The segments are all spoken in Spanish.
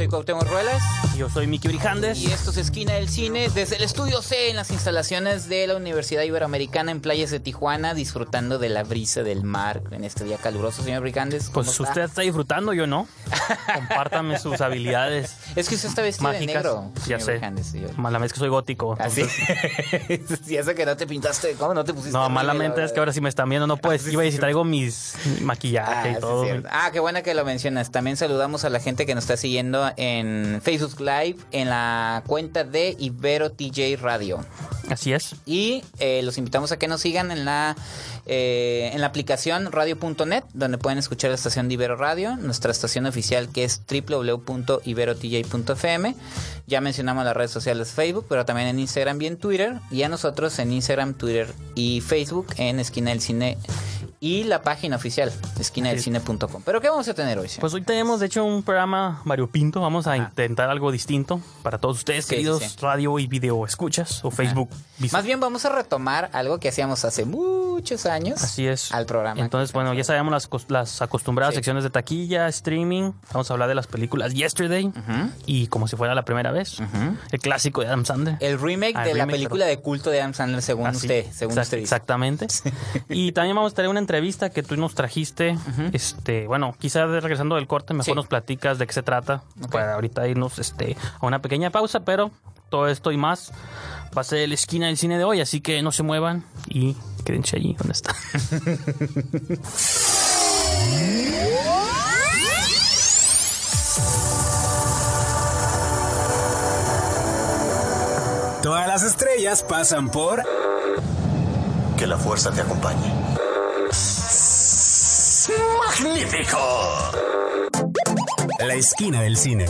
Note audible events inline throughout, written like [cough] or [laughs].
Soy Cuauhtémoc Ruelas Yo soy Miki Brijandes. y esto es Esquina del Cine desde el Estudio C en las instalaciones de la Universidad Iberoamericana en playas de Tijuana, disfrutando de la brisa del mar en este día caluroso, señor Brijandes. ¿cómo Pues está? usted está disfrutando, yo no. [laughs] Compártame sus habilidades Es que usted está vestido mágicas. de negro, ya señor sé. Brijandes, sí, yo- Mala vez que soy gótico. Así. y eso que no te pintaste, ¿cómo no te pusiste? No, malamente la es que ahora sí me están viendo. No puedes. sí, Iba a decir, traigo mis mi maquillaje Ah, y todo. Ah, qué buena que lo mencionas. También saludamos a la gente que nos está siguiendo en Facebook Live, en la cuenta de Ibero TJ Radio. Así es. Y eh, los invitamos a que nos sigan en la, eh, en la aplicación radio.net, donde pueden escuchar la estación de Ibero Radio, nuestra estación oficial que es www.iberotj.fm. Ya mencionamos las redes sociales Facebook, pero también en Instagram y en Twitter. Y a nosotros en Instagram, Twitter y Facebook en Esquina del Cine y la página oficial, esquinadelcine.com. ¿Pero qué vamos a tener hoy? señor? Pues hoy tenemos, de hecho, un programa variopinto. Vamos a intentar algo distinto para todos ustedes, queridos sí, sí. radio y video escuchas o Facebook. vis- Más bien vamos a retomar algo que hacíamos hace muchos años. Así es. Al programa. Entonces, bueno, ya sabemos las, las acostumbradas Sí. secciones de taquilla, streaming. Vamos a hablar de las películas Yesterday Ujú. y como si fuera la primera vez. Ujú. El clásico de Adam Sandler. El remake Ah, de el la remake, película perdón. de culto de Adam Sandler, según Así, usted, según exact- usted dice. Exactamente. [laughs] y también vamos a tener una entrevista que tú nos trajiste. Este, bueno, quizás regresando del corte, mejor Sí. nos platicas de qué se trata. Para ahorita irnos este, a una pequeña pausa, pero todo esto y más va a ser la esquina del cine de hoy, así que no se muevan y quédense allí donde está. Todas las estrellas pasan por Que la fuerza te acompañe. ¡Magnífico! La Esquina del Cine.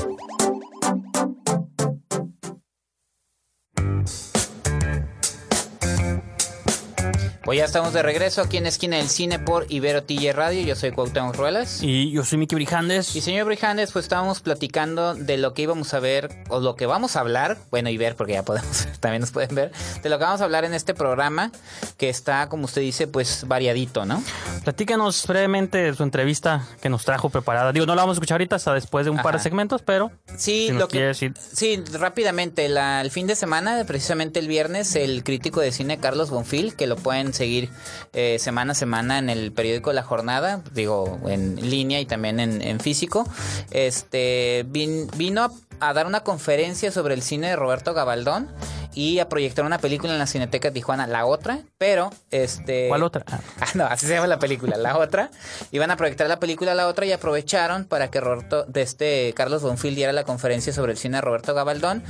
Pues ya estamos de regreso aquí en Esquina del Cine por Ibero TJ Radio. Yo soy Cuauhtémoc Ruelas. y yo soy Miki Brijandes. Y señor Brijandes, pues estábamos platicando de lo que íbamos a ver, o lo que vamos a hablar, bueno, y ver, porque ya podemos, [laughs] también nos pueden ver, de lo que vamos a hablar en este programa, que está, como usted dice, pues variadito, ¿no? Platícanos brevemente su entrevista que nos trajo preparada. Digo, no la vamos a escuchar ahorita hasta después de un par de segmentos, pero Sí, si lo que, decir. sí, rápidamente, la- el fin de semana, precisamente el viernes, el crítico de cine Carlos Bonfil, que lo pueden seguir eh, semana a semana en el periódico La Jornada, digo, en línea y también en, físico, este vin- vino a, dar una conferencia sobre el cine de Roberto Gabaldón y a proyectar una película en la Cineteca Tijuana, la otra, pero este ¿Cuál otra? Ah. [laughs] Ah, no, así se llama la película, la otra. Iban a proyectar la película la otra y aprovecharon para que Roberto, de este Carlos Bonfil diera la conferencia sobre el cine de Roberto Gabaldón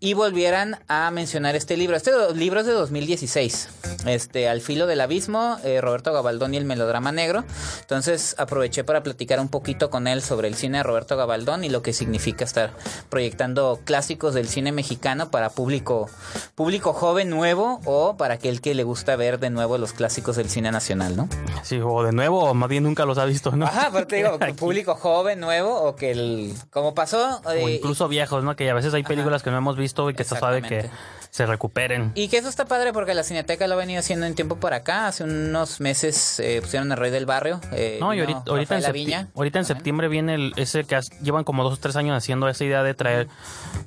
y volvieran a mencionar este libro. Este libro es de 2016. Este, Al filo del abismo, eh, Roberto Gabaldón y el melodrama negro. Entonces aproveché para platicar un poquito con él sobre el cine de Roberto Gabaldón y lo que significa estar proyectando clásicos del cine mexicano para público, público joven nuevo o para aquel que le gusta ver de nuevo los clásicos del cine nacional, ¿no? Sí, o de nuevo, o más bien nunca los ha visto, ¿no? Ajá, pero te digo, [laughs] público joven, nuevo, o que el. Como pasó. O eh, incluso viejos, ¿no? Que a veces hay películas que no hemos visto y que está suave que se recuperen. Y que eso está padre porque la Cineteca lo ha venido haciendo en tiempo por acá. Hace unos meses eh, pusieron el Rey del Barrio. eh, No, y ahorita, ahorita en, septi- ahorita en septiembre viene el, ese que has- llevan como dos o tres años haciendo esa idea de traer,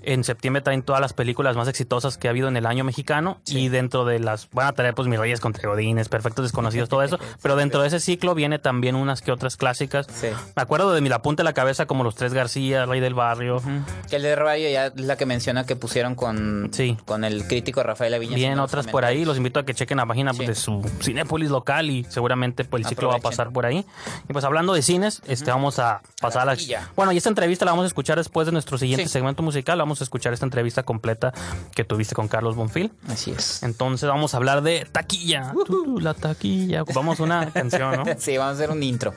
en septiembre traen todas las películas más exitosas que ha habido en el año mexicano y dentro de las, van a traer pues Mis Reyes contra Godines, Perfectos Desconocidos, [laughs] todo eso, pero dentro de ese ciclo viene también unas que otras clásicas. Sí. Me acuerdo de mi la punta de la cabeza como Los Tres García, Rey del Barrio. Que el de Rayo ya es la que menciona que pusieron con, Sí. con el crítico Rafael Aviña. Bien, haciendo otras por ahí. Los invito a que chequen la página Sí. de su Cinépolis local y seguramente pues, el ciclo va a pasar por ahí. Y pues hablando de cines, este vamos a pasar a la... Bueno, y esta entrevista la vamos a escuchar después de nuestro siguiente segmento musical. Vamos a escuchar esta entrevista completa que tuviste con Carlos Bonfil. Así es. Entonces vamos a hablar de taquilla. Tú, la taquilla. Vamos a una canción, ¿no? [laughs] Sí, vamos a hacer un intro.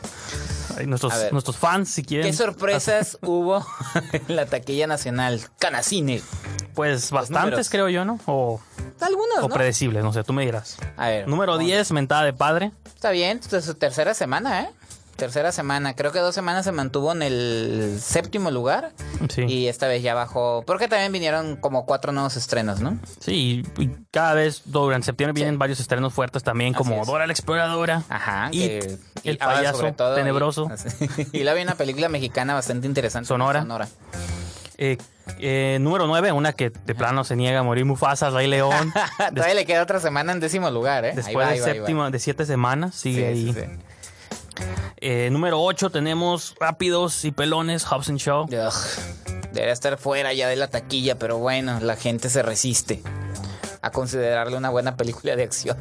Ay, nuestros, nuestros fans, si quieren. ¿Qué sorpresas [laughs] hubo en la taquilla nacional? Canacine. Pues bastantes, creo yo, ¿no? O, Algunos, o ¿no? predecibles, no sé, tú me dirás. A ver. Número 10, mentada de padre. Está bien, esta es su tercera semana, ¿eh? Tercera semana. Creo que dos semanas se mantuvo en el séptimo lugar. Sí. Y esta vez ya bajó. Porque también vinieron como cuatro nuevos estrenos, ¿no? Sí, y y cada vez durante septiembre vienen Sí. varios estrenos fuertes también, como. Dora la Exploradora. Ajá. Que- el payaso sobre todo, tenebroso. [laughs] Y, y luego hay una película mexicana bastante interesante. Sonora. Sonora. Eh, eh, número 9, una que de plano se niega a morir Mufasa, Rey León. [laughs] Todavía le queda otra semana en décimo lugar, ¿eh? Ahí después va, de ahí va, ahí va. séptima, de siete semanas, sigue Sí, ahí. sí, sí. Eh, número 8 tenemos Rápidos y Pelones, Hobbs and Show. Debería estar fuera ya de la taquilla, pero bueno, la gente se resiste a considerarle una buena película de acción.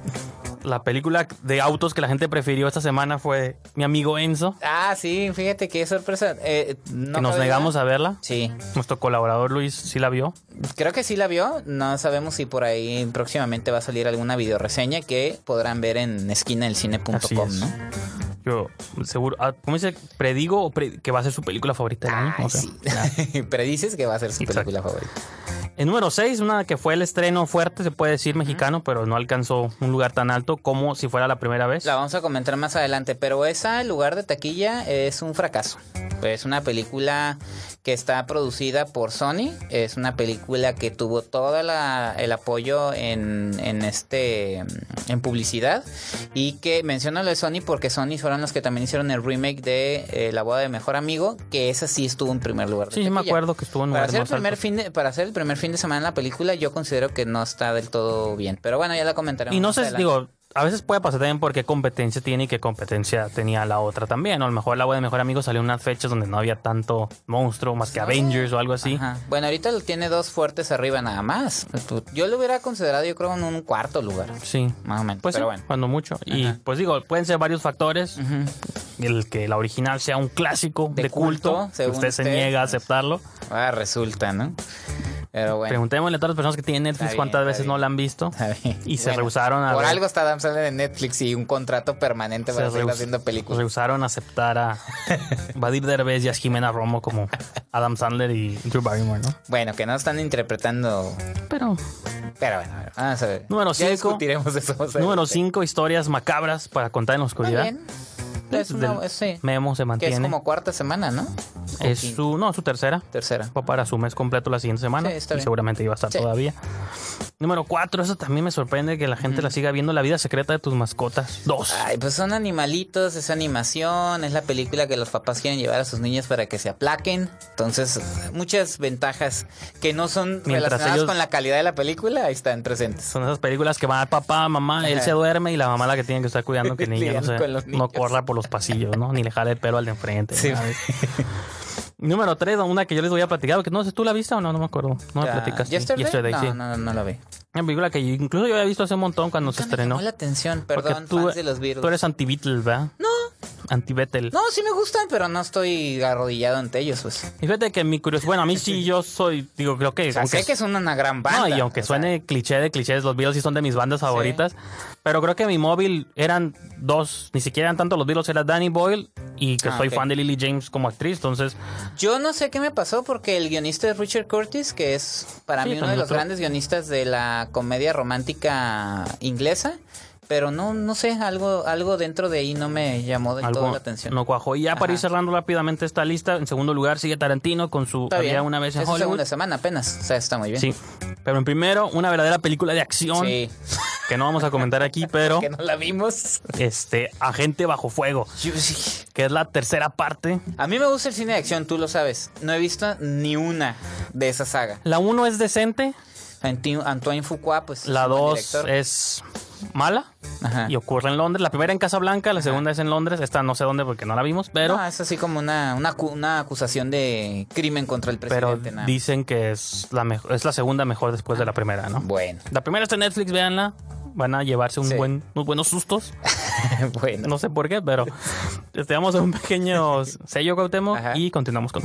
La película de autos que la gente prefirió esta semana fue Mi amigo Enzo, Ah, sí, fíjate qué sorpresa. Eh, no que nos negamos a verla. Sí, Nuestro colaborador Luis sí la vio. creo que sí la vio. No sabemos si por ahí próximamente va a salir alguna videoreseña que podrán ver en Así esquinadelcine.com, es. ¿no? Yo seguro, ah, ¿cómo dice? Predigo o pre- que va a ser su película favorita del año. Ay, sé. sí. [laughs] Predices que va a ser su Exacto. película favorita. En número 6, una que fue el estreno fuerte, se puede decir mexicano, pero no alcanzó un lugar tan alto como si fuera la primera vez. La vamos a comentar más adelante, pero esa, el lugar de taquilla, es un fracaso. Es una película que está producida por Sony. Es una película que tuvo todo la- el apoyo en, en este en publicidad. Y que menciono lo de Sony porque Sony fueron los que también hicieron el remake de eh, La boda de mejor amigo. Que esa sí estuvo en primer lugar. de Sí, sí me taquilla. acuerdo que estuvo en Para lugares hacer, el primer altos. fin de, para hacer el primer fin de semana en la película, yo considero que no está del todo bien. Pero bueno, ya la comentaremos. Y no sé, digo, a veces puede pasar también porque competencia tiene y qué competencia tenía la otra también. O a lo mejor la web de Mejor Amigo salió en unas fechas donde no había tanto monstruo más que Avengers o algo así. Ajá. Bueno, ahorita tiene dos fuertes arriba nada más. Yo lo hubiera considerado, yo creo, en un cuarto lugar. Sí. Más o menos. Pues pero sí, bueno. cuando mucho. Y pues digo, pueden ser varios factores. El que la original sea un clásico de, De culto, según usted se usted. niega a aceptarlo. Ah, resulta, ¿no? Pero bueno. Preguntémosle a todas las personas que tienen Netflix bien, cuántas veces bien. no la han visto. Y se Bueno, rehusaron a Por ver. algo está Adam Sandler en Netflix y un contrato permanente para se seguir haciendo películas. rehusaron a aceptar a [laughs] Vadir Derbez y a Jimena Romo como Adam Sandler y Drew Barrymore, ¿no? Bueno, que no están interpretando. Pero Pero bueno, a ver, vamos a ver. Número Ya cinco. discutiremos eso. más número adelante. 5, historias macabras para contar en la oscuridad. bien. Es una, Del sí. Memo se Que mantiene. es como cuarta semana, ¿no? Es su, no, su tercera. tercera. Fue para su mes completo la siguiente semana. Sí, está y seguramente iba a estar Sí. todavía. Número 4, eso también me sorprende que la gente la siga viendo. La vida secreta de tus mascotas. Dos. Ay, pues son animalitos, es animación, es la película que los papás quieren llevar a sus niños para que se aplaquen. Entonces, muchas ventajas que no son Mientras relacionadas ellos- con la calidad de la película, ahí están presentes. Son esas películas que van al papá, mamá, él se duerme y la mamá la que tiene que estar cuidando que el niño [laughs] no, se- no corra por los pasillos, ¿no? Ni le jale el pelo al de enfrente. Sí. [laughs] Número 3, una que yo les voy a platicar, que no sé, ¿tú la viste o no? No me acuerdo. No me Ya, platicas. ¿Yesterday? Yesterday, no, sí. no, no la vi. Una película que incluso yo había visto hace un montón cuando se me estrenó. llamó la atención, perdón, tú, fans de los Beatles. tú eres anti-Beatles, ¿verdad? No, Anti-Beatle. no, sí me gustan, pero no estoy arrodillado ante ellos, pues. Y fíjate que mi curiosidad, bueno, a mí sí yo soy, digo, creo que... O sea, sé que son una gran banda. no, y aunque sea, suene cliché de clichés, los Beatles sí son de mis bandas favoritas. Pero creo que mi móvil eran dos, ni siquiera eran tanto los Beatles, era Danny Boyle y que Ah, soy fan de Lily James como actriz. Entonces, Yo no sé qué me pasó porque el guionista es Richard Curtis, que es para Sí, mí uno de los grandes guionistas de la comedia romántica inglesa, pero no no sé, algo algo dentro de ahí no me llamó del todo la atención. no cuajó. Y ya para ir cerrando rápidamente esta lista, en segundo lugar sigue Tarantino con su Había una vez en Hollywood. segunda semana apenas, o sea, está muy bien. Sí. Pero en primero, una verdadera película de acción Sí. que no vamos a comentar aquí, [laughs] pero que no la vimos. este Agente bajo fuego, sí. que es la tercera parte. A mí me gusta el cine de acción, tú lo sabes. No he visto ni una de esa saga. La uno es decente, Antoine Fuqua, pues. la es un buen dos director. es mala. Ajá. y ocurre en Londres. La primera en Casablanca, la segunda es en Londres. Esta no sé dónde porque no la vimos, pero, No, es así como una, una, una acusación de crimen contra el pero presidente. nada. dicen que es la, mejor, es la segunda mejor después de la primera, ¿no? Bueno, La primera está en Netflix, véanla. Van a llevarse un Sí. buen, unos buenos sustos. [laughs] bueno. No sé por qué, pero [laughs] este, vamos a un pequeño sello Ajá. y continuamos con...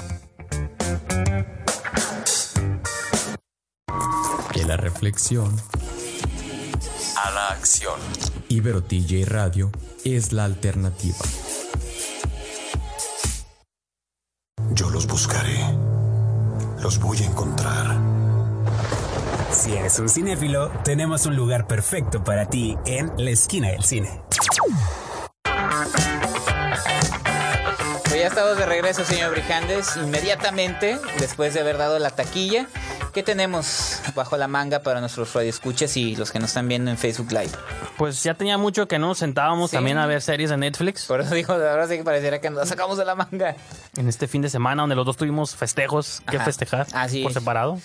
De la reflexión, A la acción. Ibero TJ Radio es la alternativa. Yo los buscaré. Los voy a encontrar. Si eres un cinéfilo, tenemos un lugar perfecto para ti en la esquina del cine. Ya estamos de regreso, señor Brijandes. Inmediatamente, después de haber dado la taquilla, ¿qué tenemos bajo la manga para nuestros radioescuchas y los que nos están viendo en Facebook Live? Pues ya tenía mucho que no nos sentábamos Sí. también a ver series de Netflix Por eso dijo, ahora sí que pareciera que nos sacamos de la manga. en este fin de semana, donde los dos tuvimos festejos que Ajá. festejar Así por es. separado.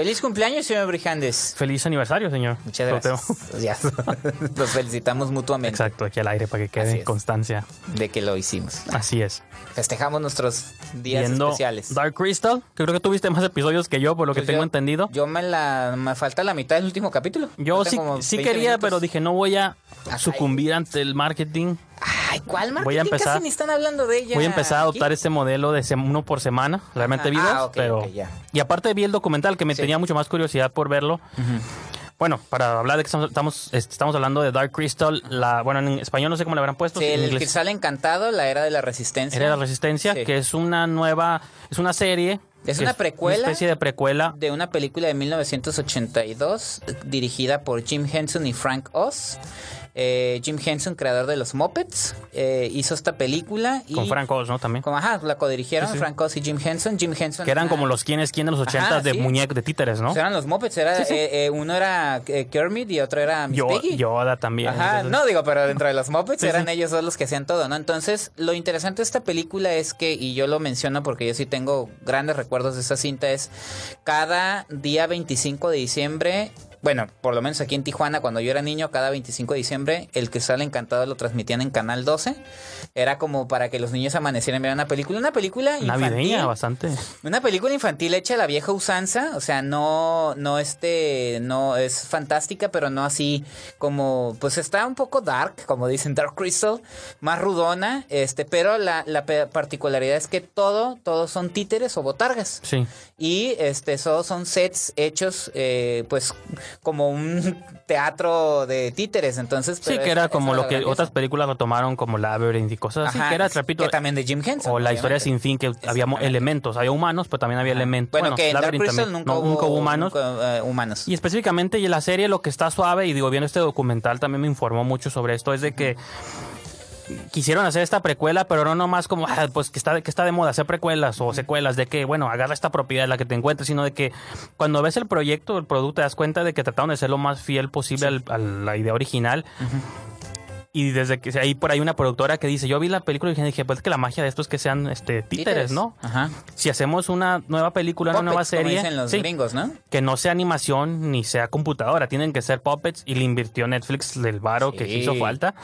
Feliz cumpleaños, señor Brijandes. Feliz aniversario, señor. Muchas gracias. [laughs] Los felicitamos mutuamente Exacto, aquí al aire para que quede constancia. de que lo hicimos. Así es. Festejamos nuestros días Viendo especiales. Dark Crystal, que creo que tuviste más episodios que yo, por lo que Pues tengo yo- entendido. Yo me la me falta la mitad del último capítulo. Yo sí, como sí 20 quería, minutos. pero dije, no voy a sucumbir ante el marketing. Ay, ¿cuál marketing? Voy a empezar- Casi ni están hablando de ella. Voy a empezar a adoptar este modelo de uno por semana, realmente Ajá. videos, Ah, pero... Y aparte vi el documental que me Sí. tenía mucho más curiosidad por verlo. Bueno, para hablar de que estamos, estamos, este, estamos hablando de Dark Crystal, la, bueno, en español no sé cómo le habrán puesto. Sí, en el cristal encantado, la era de la resistencia. era La Resistencia, Sí. que es una nueva, es una serie. Es una precuela. Una especie de precuela. de una película de 1982 eh, dirigida por Jim Henson y Frank Oz. Eh, Jim Henson, creador de los Muppets, eh, hizo esta película y Con Frank Oz, ¿no? También. como, ajá, la codirigieron Sí, sí. Frank Oz y Jim Henson. Jim Henson Que eran ah, como los quienes, quienes de los ochentas de sí. muñecos, de títeres, ¿no? pues eran los Muppets, era, eh, uno era Kermit y otro era Miss Yo, Piggy. Yoda también. Ajá, Entonces, no digo, pero dentro de los Muppets eran ellos dos los que hacían todo, ¿no? Entonces, lo interesante de esta película es que, y yo lo menciono porque yo sí tengo grandes recuerdos de esa cinta, es cada día 25 de diciembre, bueno, por lo menos aquí en Tijuana, cuando yo era niño, cada 25 de diciembre, el que sale encantado lo transmitían en Canal 12. Era como para que los niños amanecieran viendo una película, una película infantil. Navideña, bastante. Una película infantil hecha a la vieja usanza, o sea, no, no este, no es fantástica, pero no así como, pues está un poco dark, como dicen Dark Crystal, más rudona, este, pero la, la particularidad es que todo, todos son títeres o botargas. Sí. Y este, todos son sets hechos, eh, pues, como un [laughs] teatro de títeres, entonces. Sí, que es- era como lo que otras películas retomaron, como Labyrinth y cosas así, Ajá, que era, repito, que también de Jim Henson. o la historia sin fin, que había elementos, había humanos, pero también había elementos. Bueno, que Dark Crystal nunca, no, hubo, nunca hubo humanos. nunca, eh, humanos. Y específicamente y la serie lo que está suave, y digo, viendo este documental también me informó mucho sobre esto, es de que quisieron hacer esta precuela, pero no nomás como, ah, pues que está, que está de moda hacer precuelas o secuelas, de que, bueno, agarra esta propiedad, la que te encuentres, sino de que cuando ves el proyecto, el producto, te das cuenta de que trataron de ser lo más fiel posible al- a la idea original. Y desde que hay por ahí una productora que dice, yo vi la película y dije, pues es que la magia de esto es que sean este títeres, ¿no? Ajá. Si hacemos una nueva película, una nueva Puppets, como serie, dicen los sí, gringos, ¿no? que no sea animación ni sea computadora, tienen que ser puppets y le invirtió Netflix del varo que hizo falta.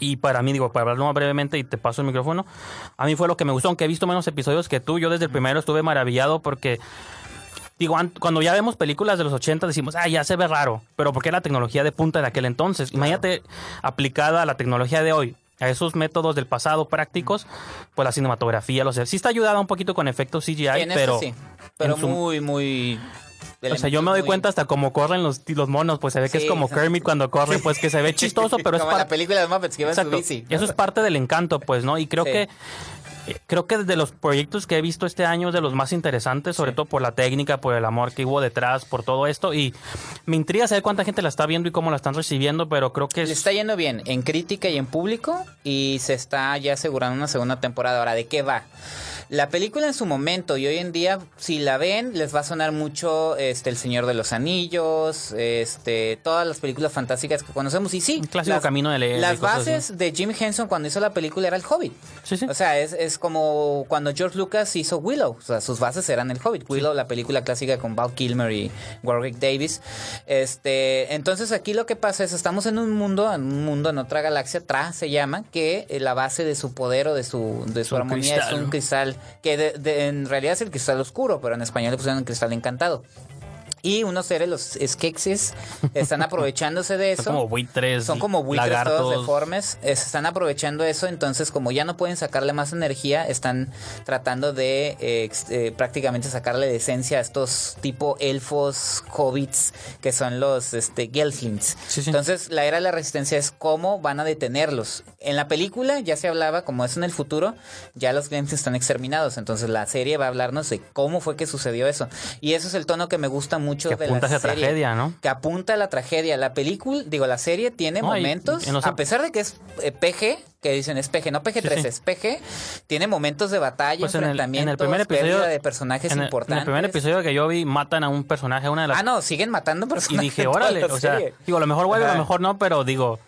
Y para mí, digo, para hablarlo más brevemente y te paso el micrófono, a mí fue lo que me gustó, aunque he visto menos episodios que tú, yo desde el primero estuve maravillado porque, digo, an- cuando ya vemos películas de los 80 decimos, ah, ya se ve raro, pero porque era la tecnología de punta de aquel entonces. Imagínate aplicada a la tecnología de hoy. A esos métodos del pasado prácticos, pues la cinematografía, los sí está ayudada un poquito con efectos CGI, pero sí. Pero su- muy, muy. O sea, yo me doy cuenta hasta cómo corren los, los monos, pues se ve que Sí, es como sí. Kermit cuando corre, pues que se ve [laughs] chistoso, pero es en la parte... película de Muppets que iba en su Exacto. bici. Eso es parte del encanto, pues, ¿no? Y creo Sí. que eh, creo que de los proyectos que he visto este año es de los más interesantes, sobre todo por la técnica, por el amor que hubo detrás, por todo esto. Y me intriga saber cuánta gente la está viendo y cómo la están recibiendo, pero creo que Le es... está yendo bien en crítica y en público y se está ya asegurando una segunda temporada. Ahora, ¿de qué va? La película en su momento y hoy en día, si la ven, les va a sonar mucho este El Señor de los Anillos, este todas las películas fantásticas que conocemos. Y sí, Un clásico camino de leer Las así. bases de Jim Henson cuando hizo la película era el Hobbit. Sí, sí. O sea, es, es como cuando George Lucas hizo Willow. O sea, sus bases eran el Hobbit. Willow, la película clásica con Val Kilmer y Warwick Davis. Este, entonces aquí lo que pasa es, estamos en un mundo, en un mundo en otra galaxia, Tra se llama, que eh, la base de su poder o de su, de su armonía cristal, es un cristal, que de- de- en realidad es el cristal oscuro, pero en español le pusieron el cristal encantado. Y unos seres, los Skeksis, están aprovechándose de [laughs] eso. Son como buitres, Son como buitres todos lagartos. deformes. eh, se están aprovechando eso. Entonces, como ya no pueden sacarle más energía, están tratando de eh, eh, prácticamente sacarle de esencia a estos tipo elfos, hobbits, que son los este, Gelflings. Sí, sí. Entonces, la era de la resistencia es cómo van a detenerlos. En la película ya se hablaba, como es en el futuro, ya los Gelflings están exterminados. Entonces, la serie va a hablarnos de cómo fue que sucedió eso. Y eso es el tono que me gusta mucho Que de apunta la hacia serie. tragedia, ¿no? Que apunta a la tragedia. La película, digo, la serie tiene No, y- momentos, y a pesar de que es eh, PG, que dicen es PG, no PG-13, Sí, sí. es PG, tiene momentos de batalla, Pues en el, en enfrentamientos, el primer episodio. pérdida de personajes en el, importantes. En el primer episodio que yo vi, matan a un personaje, a una de las. Ah, no, siguen matando y personajes. dije, [laughs] en toda órale, o sea, digo, a lo mejor vuelve, a lo mejor no, pero digo.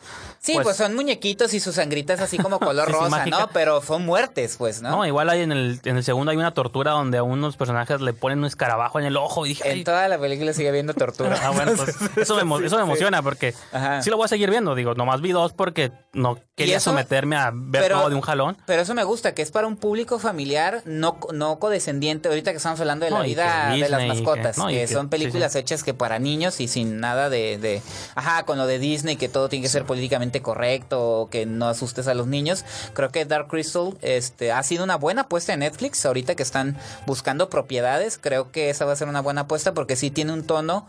Sí, pues, son muñequitos y sus sangritas así como [laughs] color Sí, rosa. ¿no? Pero son muertes, pues, ¿no? No, igual hay en el, en el segundo hay una tortura donde a unos personajes le ponen un escarabajo en el ojo y dije, en toda la película sigue habiendo tortura. Ah, bueno, pues, [laughs] eso, me, eso me emociona porque Ajá. sí lo voy a seguir viendo. Digo, nomás vi dos porque no quería eso- someterme a ver pero- todo de un jalón. Pero eso me gusta, que es para un público familiar, no, no codescendiente. Ahorita que estamos hablando de la No, vida de las mascotas, que- no, y que que- son películas sí. hechas que para niños y sin nada de, de- Ajá, con lo de Disney, que todo tiene que ser políticamente correcto, que no asustes a los niños. Creo que Dark Crystal este, ha sido una buena apuesta en Netflix. Ahorita que están buscando propiedades, creo que esa va a ser una buena apuesta porque sí tiene un tono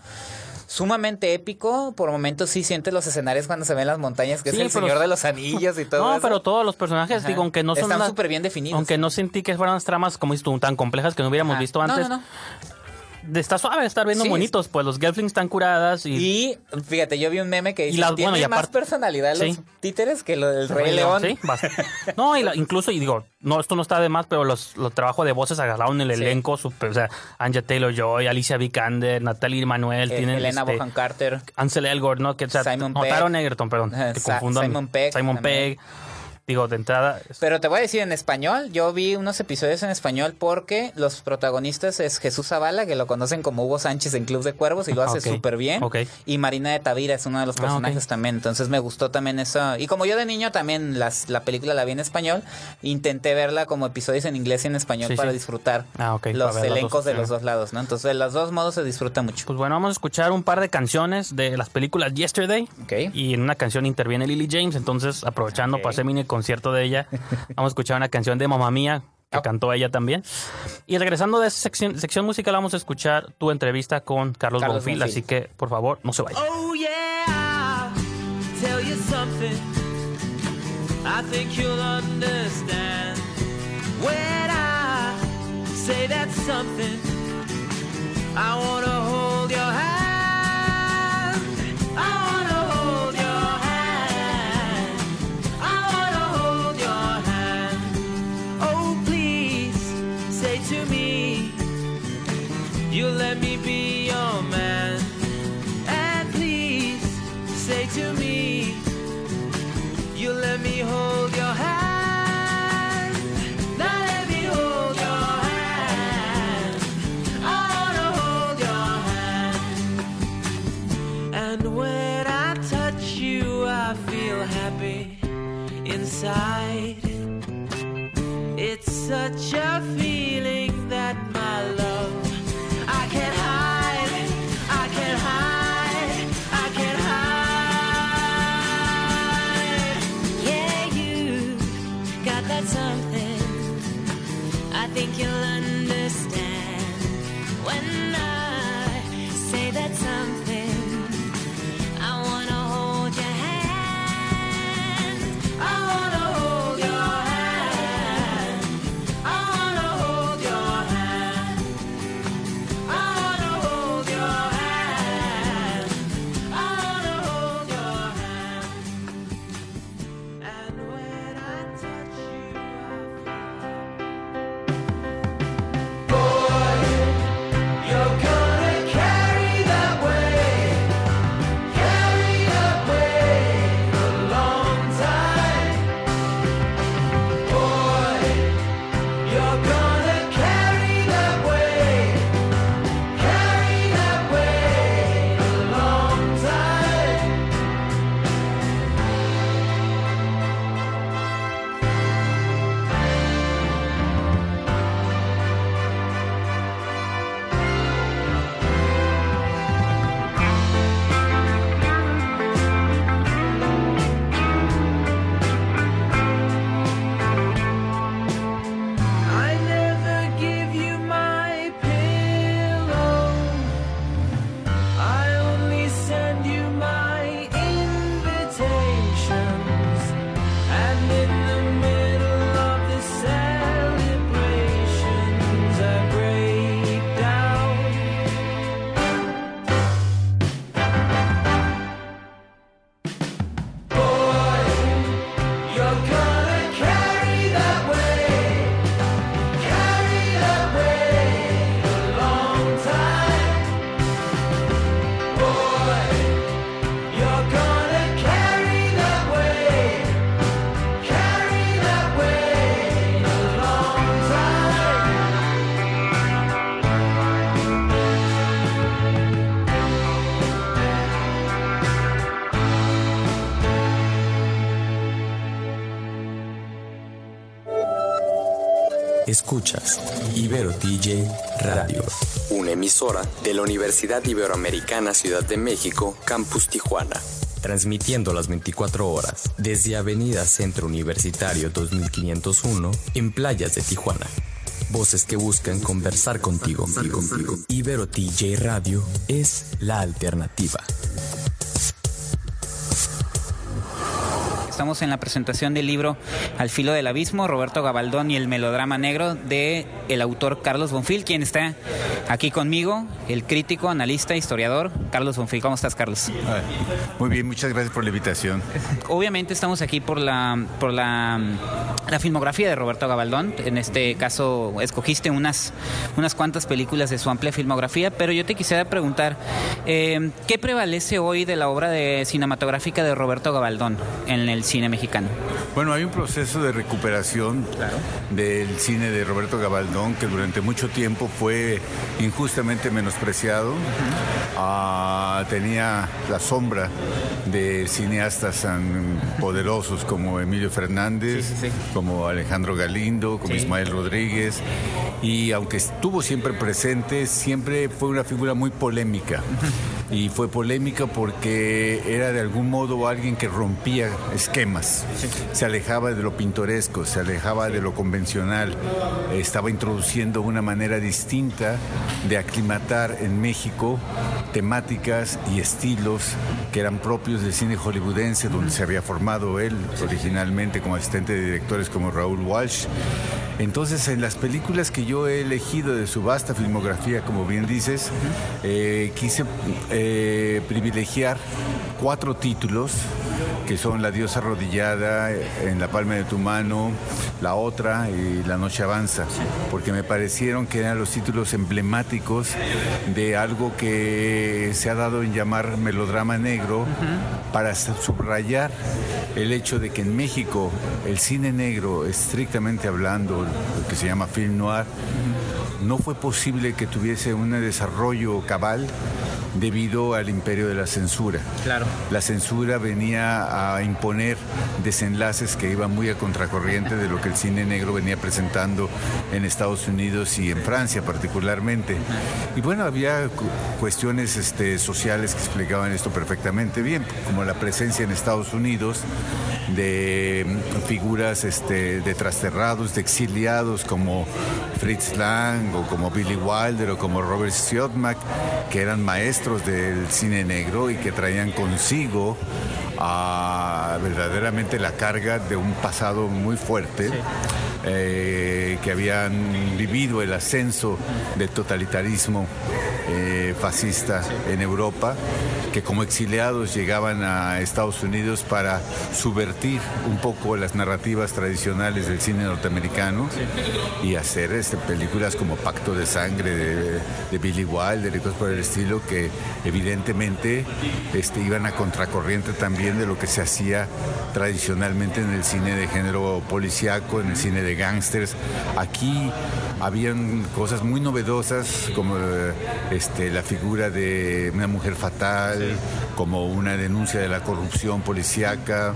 sumamente épico. Por momentos sí sientes los escenarios cuando se ven las montañas, que Sí, es el Señor de los Anillos y [laughs] todo No, eso. pero todos los personajes, Ajá. digo, aunque no son Están súper bien definidos. Aunque no sentí que fueran las tramas, como dices tú, tan complejas que no hubiéramos Ajá. visto antes. no, no. de- Está suave estar viendo Sí. bonitos, pues los Gelflings están curadas y, Y fíjate, yo vi un meme que dice, las- tiene bueno, y más aparte- personalidad los Sí. títeres que lo del Rey León. Sí, bastante. No, y la- incluso, y digo, no, esto no está de más, pero los, los trabajos de voces agarraron el Sí. elenco, super, o sea, Anja Taylor-Joy, Alicia Vikander, Natalie Manuel, Eh, tienen Elena este, Bohan Carter. Ansel Elgort, ¿no? Que, o sea, Simon no, Pegg. Egerton, perdón, Ajá, que confundan. Simon Pegg Simon también. Digo, de entrada, Pero te voy a decir en español, yo vi unos episodios en español porque los protagonistas es Jesús Zavala, que lo conocen como Hugo Sánchez en Club de Cuervos y lo hace Ok, súper bien. Y Marina de Tavira es uno de los Ah, personajes también, entonces me gustó también eso. Y como yo de niño también las, la película la vi en español, intenté verla como episodios en inglés y en español Sí, para sí. disfrutar Ah, los ver elencos de los dos lados, ¿no? Entonces de los dos modos se disfruta mucho. Pues bueno, vamos a escuchar un par de canciones de las películas Yesterday. Y en una canción interviene Lily James, entonces aprovechando para hacer mini concierto de ella, [laughs] vamos a escuchar una canción de Mamá Mía que Ah. cantó ella también. Y regresando de esa sección, sección musical vamos a escuchar tu entrevista con Carlos, Carlos Bonfil, Bonfil. así que por favor no se vayan. Oh yeah, I'll tell you something. I think you'll understand when I say that something. I wanna hold your hand. I let me be Escuchas Ibero TJ Radio. una emisora de la Universidad Iberoamericana Ciudad de México, Campus Tijuana. Transmitiendo las 24 horas desde Avenida Centro Universitario 2501 en playas de Tijuana. Voces que buscan conversar contigo. Ibero TJ Radio es la alternativa. Estamos en la presentación del libro Al filo del abismo, Roberto Gabaldón y el melodrama negro de el autor Carlos Bonfil, quien está aquí conmigo, el crítico, analista, historiador, Carlos Bonfil. ¿Cómo estás, Carlos? Muy bien, muchas gracias por la invitación. Obviamente estamos aquí por la por la, la filmografía de Roberto Gabaldón. En este caso escogiste unas unas cuantas películas de su amplia filmografía, pero yo te quisiera preguntar eh, ¿qué prevalece hoy de la obra de cinematográfica de Roberto Gabaldón en el cine mexicano? Bueno, hay un proceso de recuperación del cine de Roberto Gabaldón que durante mucho tiempo fue injustamente menospreciado. Ah, tenía la sombra de cineastas tan poderosos como Emilio Fernández, Sí, sí, sí. como Alejandro Galindo, como. Ismael Rodríguez. Y aunque estuvo siempre presente, siempre fue una figura muy polémica. Y fue polémica porque era de algún modo alguien que rompía esquemas. Se alejaba de lo pintoresco, se alejaba de lo convencional. Estaba introduciendo una manera distinta de aclimatar en México temáticas y estilos que eran propios del cine hollywoodense, donde se había formado él originalmente como asistente de directores como Raúl Walsh. Entonces, en las películas que yo he elegido de su vasta filmografía, como bien dices, eh, quise eh, privilegiar cuatro títulos que son La diosa arrodillada, En la palma de tu mano, La otra y La noche avanza, porque me parecieron que eran los títulos emblemáticos de algo que se ha dado en llamar melodrama negro para subrayar el hecho de que en México el cine negro, estrictamente hablando, lo que se llama film noir, no fue posible que tuviese un desarrollo cabal debido al imperio de la censura. Claro. La censura venía a imponer desenlaces que iban muy a contracorriente de lo que el cine negro venía presentando en Estados Unidos y en Francia particularmente. Y bueno, había cu- cuestiones este, sociales que explicaban esto perfectamente bien, como la presencia en Estados Unidos de mm, figuras este, de trasterrados, de exiliados como Fritz Lang o como Billy Wilder o como Robert Siodmak, que eran maestros del cine negro y que traían consigo a verdaderamente la carga de un pasado muy fuerte. eh, que habían vivido el ascenso del totalitarismo eh, fascista en Europa, que como exiliados llegaban a Estados Unidos para subvertir un poco las narrativas tradicionales del cine norteamericano y hacer este, películas como Pacto de Sangre de, de Billy Wilder y cosas por el estilo que evidentemente este, iban a contracorriente también de lo que se hacía tradicionalmente en el cine de género policíaco, en el cine de gángsters. Aquí habían cosas muy novedosas como eh, este, la figura de una mujer fatal, como una denuncia de la corrupción policíaca,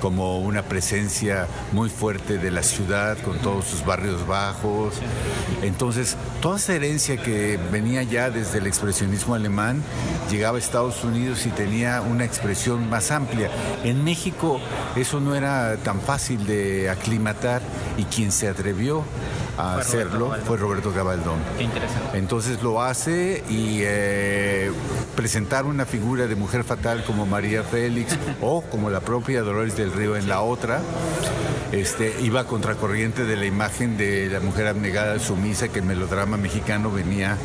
como una presencia muy fuerte de la ciudad con todos sus barrios bajos. Entonces, toda esa herencia que venía ya desde el expresionismo alemán llegaba a Estados Unidos y tenía una expresión más amplia. En México eso no era tan fácil de aclimatar y quien se atrevió a Fue hacerlo fue Roberto Gabaldón. Qué interesante. Entonces lo hace y eh, presentar una figura de mujer fatal como María Félix [laughs] o como la propia Dolores del Río en la otra, este, iba a contracorriente de la imagen de la mujer abnegada sumisa que el melodrama mexicano venía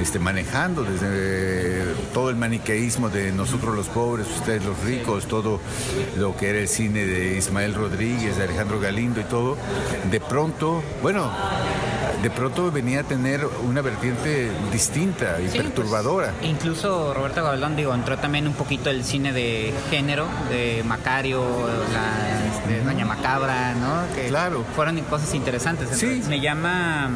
este, manejando desde eh, todo el maniqueísmo de nosotros los pobres, ustedes los ricos, todo lo que era el cine de Ismael Rodríguez, de Alejandro Galindo y todo. De pronto, bueno, de pronto venía a tener una vertiente distinta y Sí, perturbadora. pues, incluso Roberto Gabaldón, digo, entró también un poquito el cine de género, de Macario, la este, Doña Macabra, ¿no? Que Claro. Fueron cosas interesantes. Sí. Me llama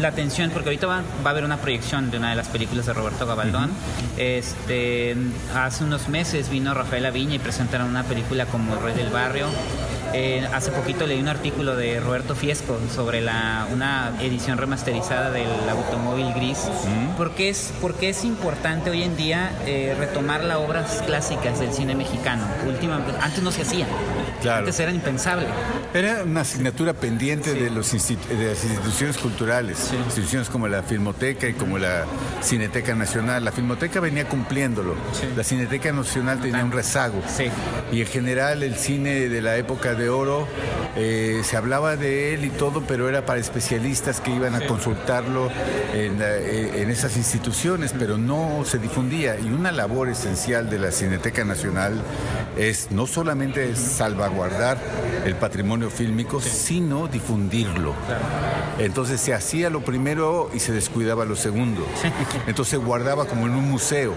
la atención porque ahorita va, va a haber una proyección de una de las películas de Roberto Gabaldón. Este, hace unos meses vino Rafael Aviña y presentaron una película como El Rey del Barrio. Eh, hace poquito leí un artículo de Roberto Fiesco sobre la, una edición remasterizada del automóvil gris. ¿Por, qué es, por qué es importante hoy en día eh, retomar las obras clásicas del cine mexicano? Últimamente, antes no se hacía. Claro. Antes era impensable. Era una asignatura pendiente de, los de las instituciones culturales, instituciones como la Filmoteca y como la Cineteca Nacional. La Filmoteca venía cumpliéndolo, la Cineteca Nacional tenía un rezago. Y en general el cine de la época de oro eh, se hablaba de él y todo, pero era para especialistas que iban a consultarlo en, la- eh, en esas instituciones, pero no se difundía. Y una labor esencial de la Cineteca Nacional es no solamente salvaguardar el patrimonio fílmico, sino difundirlo. Entonces se hacía lo primero y se descuidaba lo segundo. Entonces se guardaba como en un museo.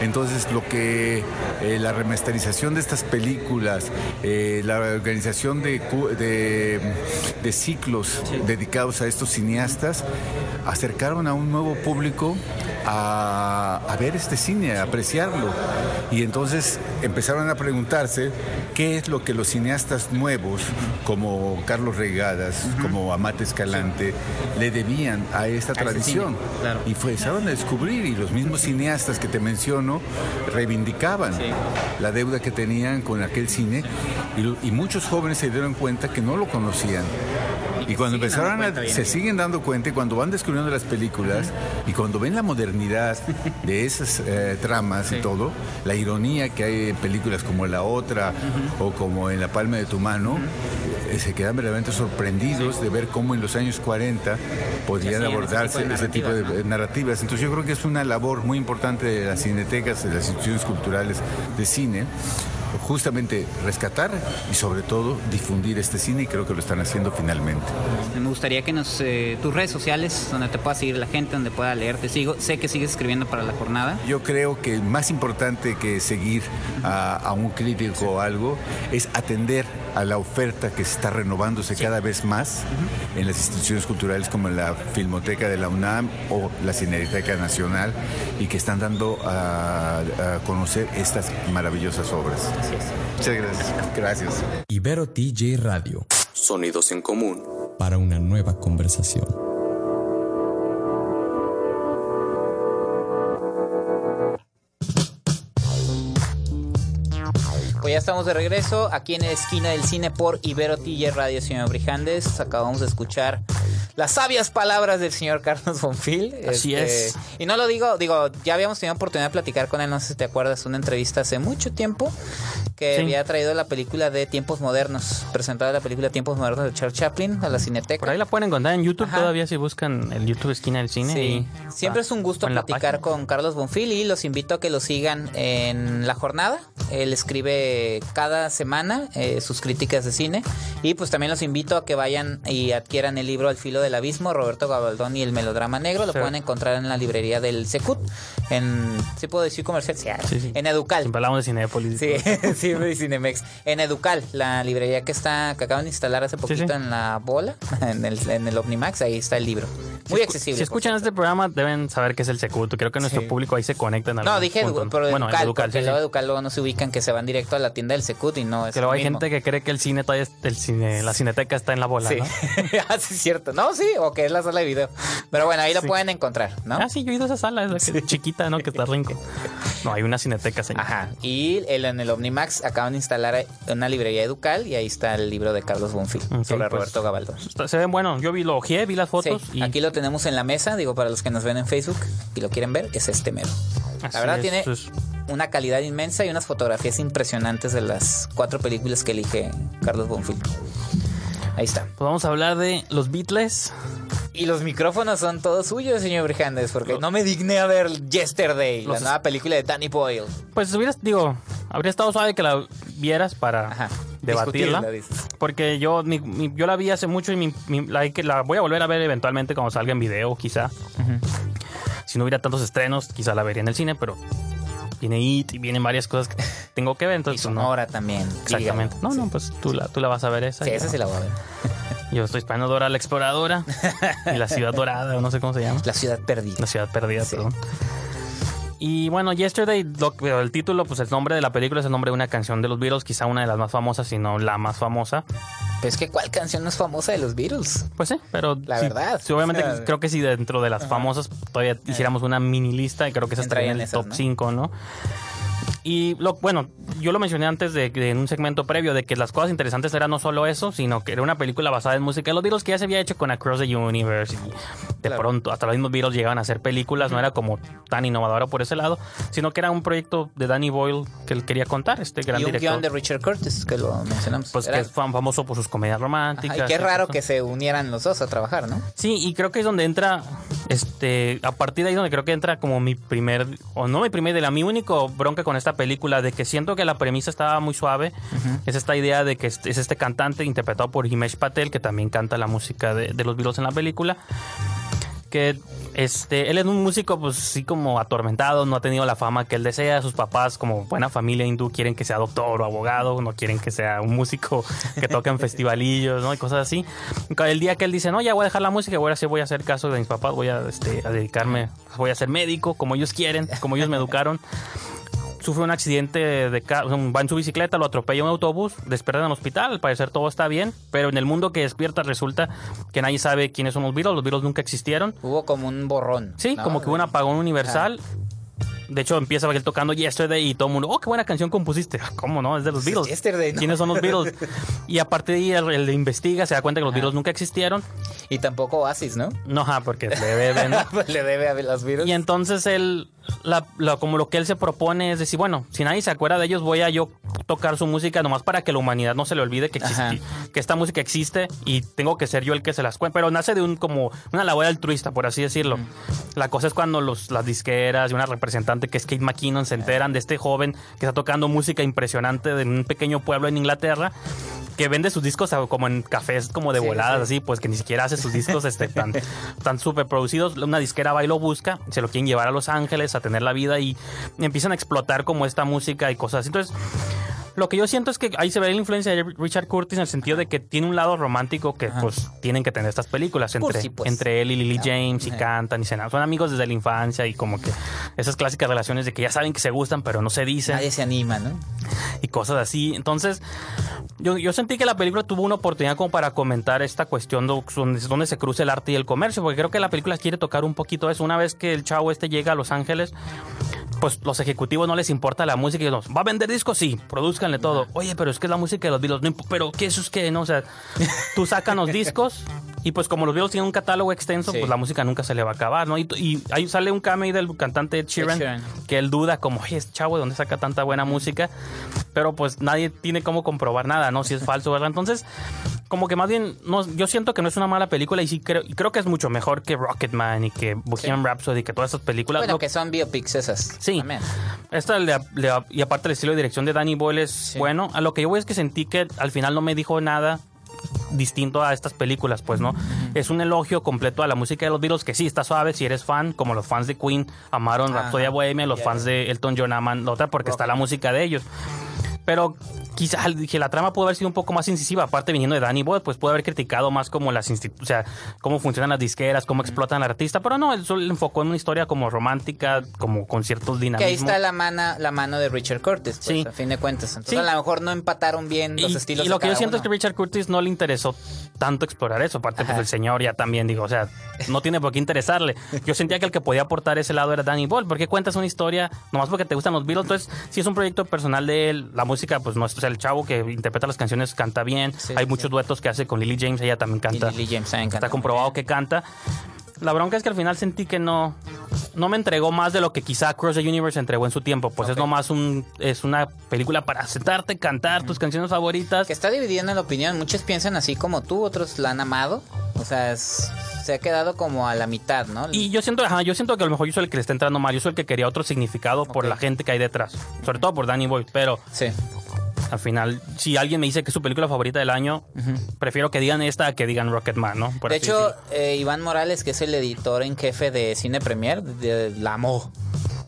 Entonces lo que eh, la remasterización de estas películas, eh, la organización de, de, de ciclos dedicados a estos cineastas, acercaron a un nuevo público a, a ver este cine, a apreciarlo. Y entonces empezaron a preguntarse qué es lo que los cineastas nuevos, como Carlos Regadas, como Amate Escalante, le debían a esta A tradición. cine, claro. Y fue, empezaron a descubrir, y los mismos cineastas que te menciono reivindicaban la deuda que tenían con aquel cine, y muchos jóvenes se dieron cuenta que no lo conocían. Y cuando empezaron a, se siguen dando cuenta y cuando van descubriendo las películas y cuando ven la modernidad [laughs] de esas eh, tramas y todo, la ironía que hay en películas como La Otra o como en La Palma de tu Mano, eh, se quedan verdaderamente sorprendidos de ver cómo en los años 40 podían ese abordarse tipo de ese tipo de narrativas, narrativas. Entonces yo creo que es una labor muy importante de las cinetecas, de las instituciones culturales de cine, justamente rescatar y sobre todo difundir este cine y creo que lo están haciendo finalmente. Me gustaría que nos... eh, tus redes sociales, donde te pueda seguir la gente, donde pueda leerte. Sigo, sé que sigues escribiendo para la jornada. Yo creo que más importante que seguir a, a un crítico o algo es atender a la oferta que está renovándose cada vez más en las instituciones culturales como la Filmoteca de la UNAM o la Cineteca Nacional y que están dando a, a conocer estas maravillosas obras. Muchas gracias. Gracias. Ibero TJ Radio. Sonidos en común. Para una nueva conversación. Ya estamos de regreso aquí en la esquina del cine por Ibero TJ Radio, señor Brijandes. Acabamos de escuchar las sabias palabras del señor Carlos Bonfil. Así es. Y no lo digo, digo, ya habíamos tenido oportunidad de platicar con él, no sé si te acuerdas, una entrevista hace mucho tiempo que Sí. había traído la película de Tiempos Modernos, presentada la película Tiempos Modernos de Charles Chaplin a la Cineteca. Por ahí la pueden encontrar en YouTube Ajá. todavía si buscan el YouTube Esquina del Cine. Sí. y- Siempre ah, es un gusto platicar con Carlos Bonfil y los invito a que lo sigan en la jornada. Él escribe cada semana eh, sus críticas de cine y pues también los invito a que vayan y adquieran el libro Al filo del abismo, Roberto Gabaldón y el melodrama negro. Lo Sí. pueden encontrar en la librería del Secut. En, ¿sí puedo decir comercial? Sí, Sí. En Educal. Siempre hablamos de Cinépolis. y Sí, [laughs] sí, de Cinemex. En Educal, la librería que está que acaban de instalar hace poquito en la bola, [laughs] en el, en el Omnimax, ahí está el libro. Muy Si accesible. Si escuchan este programa, deben saber que es el Secuto. Creo que nuestro público ahí se conecta en No, dije punto. pero bueno, educal, en Educal, porque luego educal luego no se ubican que se van directo a la tienda del Secut y no es lo hay mismo. gente que cree que el cine el cine, la cineteca está en la bola, Sí, ¿no? [laughs] ah, sí, es cierto. No, sí, o que es la sala de video. Pero bueno, ahí lo Sí. pueden encontrar, ¿no? Ah, sí, yo he ido a esa sala, es la que- chiquita, ¿no? Que está [laughs] rinco. No, hay una cineteca, señor. Ajá. Y el- en el Omnimax acaban de instalar una librería educal y ahí está el libro de Carlos Bonfil Ok, sobre pues, Roberto Gabaldón. Se ven bueno. Yo vi lo ojeé, vi las fotos Sí, y aquí lo tenemos en la mesa, digo, para los que nos ven en Facebook y lo quieren ver, es este mero. así La verdad es, tiene pues, una calidad inmensa y unas fotografías impresionantes de las cuatro películas que elige Carlos Bonfil. Ahí está. pues vamos a hablar de los Beatles. Y los micrófonos son todos suyos, señor Brijandes, porque no me digné a ver Yesterday, la nueva película de Danny Boyle. Pues hubieras, digo, habría estado suave que la vieras para Ajá. debatirla. Porque yo, mi- mi- yo la vi hace mucho y mi- mi- la, la voy a volver a ver eventualmente cuando salga en video, quizá. Si no hubiera tantos estrenos, quizá la vería en el cine, pero viene It y vienen varias cosas que [laughs] tengo que ver, Y entonces pues, no. Sonora también. Exactamente. No, no, pues tú la, tú la vas a ver esa. Sí, y esa yo- sí la voy a ver. [laughs] Yo estoy esperando Dora la Exploradora y la Ciudad Dorada, o no sé cómo se llama. La ciudad perdida. La Ciudad Perdida, Sí. perdón. Y bueno, Yesterday, lo- el título, pues el nombre de la película es el nombre de una canción de los Beatles, quizá una de las más famosas, si no la más famosa. Pues que cuál canción no es famosa de los Beatles. Pues sí, pero La sí, verdad. sí, obviamente O sea, creo que si dentro de las famosas todavía hiciéramos una mini lista y creo que esa estaría en el esas, top ¿no? 5, ¿no? Y lo, bueno, yo lo mencioné antes de, de- en un segmento previo de que las cosas interesantes eran no solo eso, sino que era una película basada en música de los Beatles que ya se había hecho con Across the Universe y de Claro. pronto hasta los mismos Beatles llegaban a hacer películas, no era como tan innovadora por ese lado, sino que era un proyecto de Danny Boyle que él quería contar, este gran y un director. guion de Richard Curtis, que lo mencionamos. Pues Era- que es fam- famoso por sus comedias Ajá, románticas. y qué raro que se unieran los dos a trabajar, ¿no? Sí, y creo que es donde entra, este, a partir de ahí donde creo que entra como mi primer, o no mi primer, de la mi único bronca con esta película, de que siento que la premisa estaba muy suave. Es esta idea de que es, es este cantante interpretado por Himesh Patel, que también canta la música de, de los Beatles en la película. Que este, él es un músico, pues sí, como atormentado, no ha tenido la fama que él desea. Sus papás, como buena familia hindú, quieren que sea doctor o abogado, no quieren que sea un músico que toque en [laughs] festivalillos, ¿no? Y cosas así. El día que él dice, no, ya voy a dejar la música, voy a hacer, voy a hacer caso de mis papás, voy a, este, a dedicarme, voy a ser médico, como ellos quieren, como ellos me educaron. [laughs] Sufre un accidente de ca- va en su bicicleta, lo atropella un autobús, despierta en el hospital, al parecer todo está bien, pero en el mundo que despierta resulta que nadie sabe quiénes son los Beatles, los Beatles nunca existieron. Hubo como un borrón. Sí, ¿no? como que hubo un apagón universal. De hecho, empieza él tocando Yesterday y todo el mundo, oh, qué buena canción compusiste. [laughs] ¿Cómo no? Es de los Beatles. Yesterday, ¿no? ¿Quiénes son los Beatles? y aparte de ahí, él, investiga, se da cuenta que los Beatles nunca existieron. Y tampoco Oasis, ¿no? No, ajá, porque le deben. ¿no? [laughs] Pues le debe a los Beatles. Y entonces él, la, la- como lo que él se propone es decir, bueno, si nadie se acuerda de ellos, voy a yo tocar su música nomás para que la humanidad no se le olvide que, Ajá. existi- que esta música existe y tengo que ser yo el que se las cuente. Pero nace de un como una labor altruista, por así decirlo. La cosa es cuando los, las disqueras y una representante que es Kate McKinnon se enteran de este joven que está tocando música impresionante de un pequeño pueblo en Inglaterra que vende sus discos como en cafés como de Sí, voladas sí. así pues que ni siquiera hace sus discos este, tan, tan súper producidos una disquera va y lo busca se lo quieren llevar a Los Ángeles a tener la vida y empiezan a explotar como esta música y cosas así entonces lo que yo siento es que ahí se ve la influencia de Richard Curtis en el sentido de que tiene un lado romántico que pues tienen que tener estas películas entre, pues. entre él y Lily James y ajá. cantan y se enamoran. son amigos desde la infancia y como que esas clásicas relaciones de que ya saben que se gustan pero no se dicen Nadie se anima, ¿no? y cosas así. Entonces, yo, yo sentí que la película tuvo una oportunidad como para comentar esta cuestión de donde, donde se cruza el arte y el comercio, porque creo que la película quiere tocar un poquito eso. Una vez que el chavo este llega a Los Ángeles, pues los ejecutivos no les importa la música y nos va a vender discos, sí, produzcanle todo. Oye, pero es que es la música de los Beatles, no pero ¿qué eso es que no? O sea, [laughs] tú sácanos discos y pues como los Beatles tienen un catálogo extenso, Sí. pues la música nunca se le va a acabar, ¿no? Y, y ahí sale un cameo del cantante Ed Sheeran, Ed Sheeran. que él duda como, oye, este chavo, ¿de dónde saca tanta buena música? Pero pues nadie tiene cómo comprobar nada, ¿no? Si es [laughs] falso, ¿verdad? Entonces, como que más bien, no, yo siento que no es una mala película y sí creo, y creo que es mucho mejor que Rocketman y que Bohemian Rhapsody y que todas esas películas. Bueno, que son biopics esas. Sí. También. Esta le- le- y aparte el estilo de dirección de Danny Boyle es bueno. A lo que yo voy es que sentí que al final no me dijo nada distinto a estas películas, pues, ¿no? Es un elogio completo a la música de los Beatles que sí está suave si eres fan, como los fans de Queen amaron. Rhapsody Bohemia, los fans de Elton John aman la otra porque está la música de ellos. Pero quizá [laughs] dije la trama pudo haber sido un poco más incisiva, aparte viniendo de Danny Boyle, pues pudo haber criticado más como las o sea, cómo funcionan las disqueras, cómo explotan al artista, pero no, él solo enfocó en una historia como romántica, como con ciertos Que ahí dinamismos. está la, mana, la mano de Richard Curtis, pues, Sí. a fin de cuentas. Entonces, Sí. a lo mejor no empataron bien los y, estilos y de lo que yo siento es que Richard Curtis no le interesó tanto explorar eso. Aparte, pues el señor ya también, digo, o sea, no tiene por qué interesarle. Yo sentía que el que podía aportar ese lado era Danny Boyle, porque cuentas una historia, nomás porque te gustan los Beatles. Entonces, si es un proyecto personal de él, la música, pues no es, o sea, el chavo que interpreta las canciones canta bien. Sí, Hay sí, muchos sí. duetos que hace con Lily James, ella también canta. Y Lily James también canta Está comprobado que canta. La bronca es que al final sentí que no, no me entregó más de lo que quizá Cross the Universe entregó en su tiempo. Pues es Ok. nomás un, es una película para sentarte, cantar tus canciones favoritas. Que está dividida en la opinión. Muchos piensan así como tú, otros la han amado. O sea, es- se ha quedado como a la mitad, ¿no? Y yo siento, ajá, yo siento que a lo mejor yo soy el que le está entrando mal, yo soy el que quería otro significado por la gente que hay detrás, sobre todo por Danny Boyle, pero Sí. Al final, si alguien me dice que es su película favorita del año, prefiero que digan esta a que digan Rocketman, ¿no? Por de hecho, eh, Iván Morales, que es el editor en jefe de Cine Premier, de- la amó.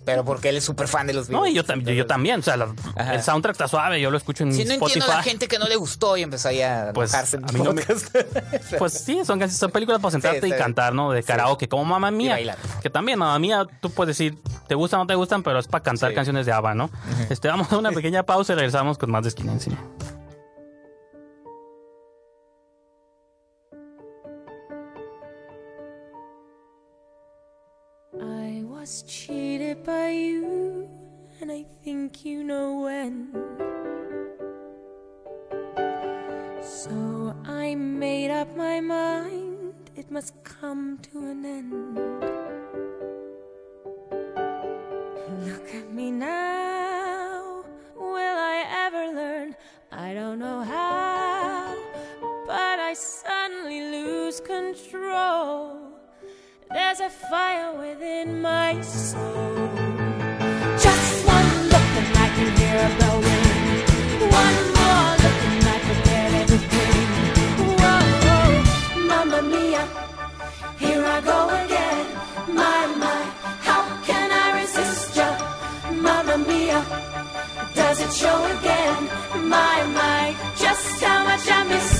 Pero porque él es súper fan de los no, Beatles. y yo, tam- yo, yo también, o sea, la- el soundtrack está suave, yo lo escucho en Si no Spotify. entiendo a la gente que no le gustó y empezó ahí a Pues, a mí no me-. [laughs] Pues sí, son, canciones- son películas para sentarte Sí, y bien. cantar, ¿no? De karaoke, como Mamá Mía. bailar. Que también, Mamá Mía, tú puedes decir, te gustan o no te gustan, pero es para cantar Sí. canciones de ABBA, ¿no? Este, vamos a una [laughs] pequeña pausa y regresamos con más de Esquina en Cine. I was cheated by you, and I think you know when. So I made up my mind, it must come to an end. Look at me now, will I ever learn? I don't know how, but I suddenly lose control. There's a fire within my soul. Just one look and I can hear a bell ring. One more look and I forget everything. Whoa, mamma mia, here I go again. My, my, does it show again? My, my, just how much I missed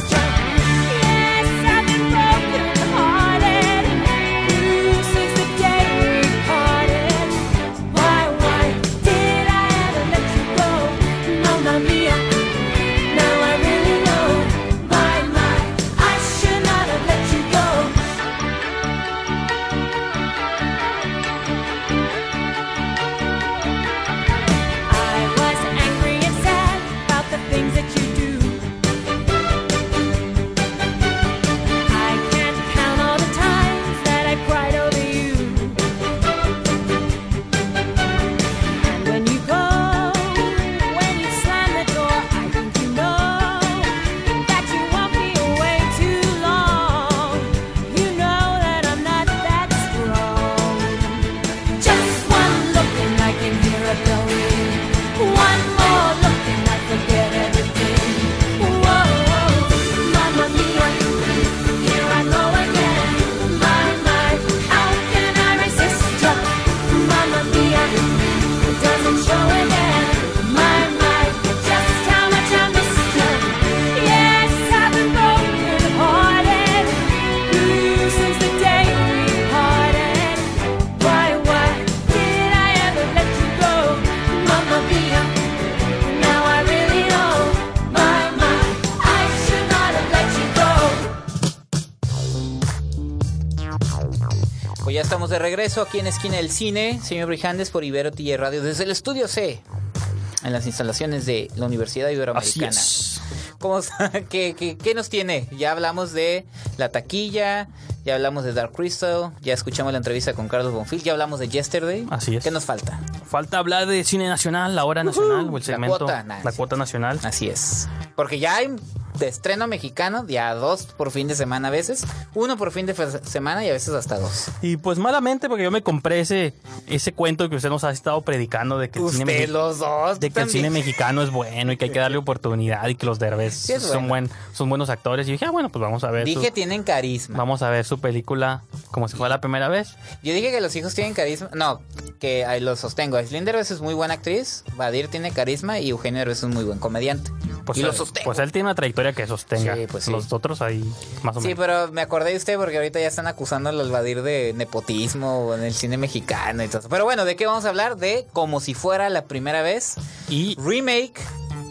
regreso aquí en Esquina del Cine, señor Brijandes por Ibero TJ Radio, desde el estudio C, en las instalaciones de la Universidad Iberoamericana. Así es. ¿Cómo? [laughs] ¿Qué, qué, qué nos tiene? Ya hablamos de la taquilla, ya hablamos de Dark Crystal, ya escuchamos la entrevista con Carlos Bonfil, ya hablamos de Yesterday. Así es. ¿Qué nos falta? Falta hablar de cine nacional, la hora nacional, o el la segmento, cuota, nah, la cuota nacional. Así es. Porque ya hay de estreno mexicano, ya dos por fin de semana a veces, uno por fin de semana y a veces hasta dos. Y pues malamente, porque yo me compré ese, ese cuento que usted nos ha estado predicando de que el, cine, los dos. de que el cine mexicano es bueno y que hay que darle oportunidad y que los derbes Sí, son, bueno. buen, son buenos actores. Y dije, ah, bueno, pues vamos a ver. su- Dije tienen carisma. vamos a ver su película como si fuera la primera vez. Yo dije que los hijos tienen carisma. No, que lo sostengo. Aislinn Derbez es muy buena actriz, Badir tiene carisma y Eugenio Derbez es un muy buen comediante. Pues, y lo él- sostengo. pues él tiene una trayectoria que sostenga. Sí, pues sí. Los otros ahí, más o Sí, menos. pero me acordé de usted porque ahorita ya están acusando al Badir de nepotismo en el cine mexicano y todo eso. Pero bueno, ¿de qué vamos a hablar? De como si fuera la primera vez. Y Remake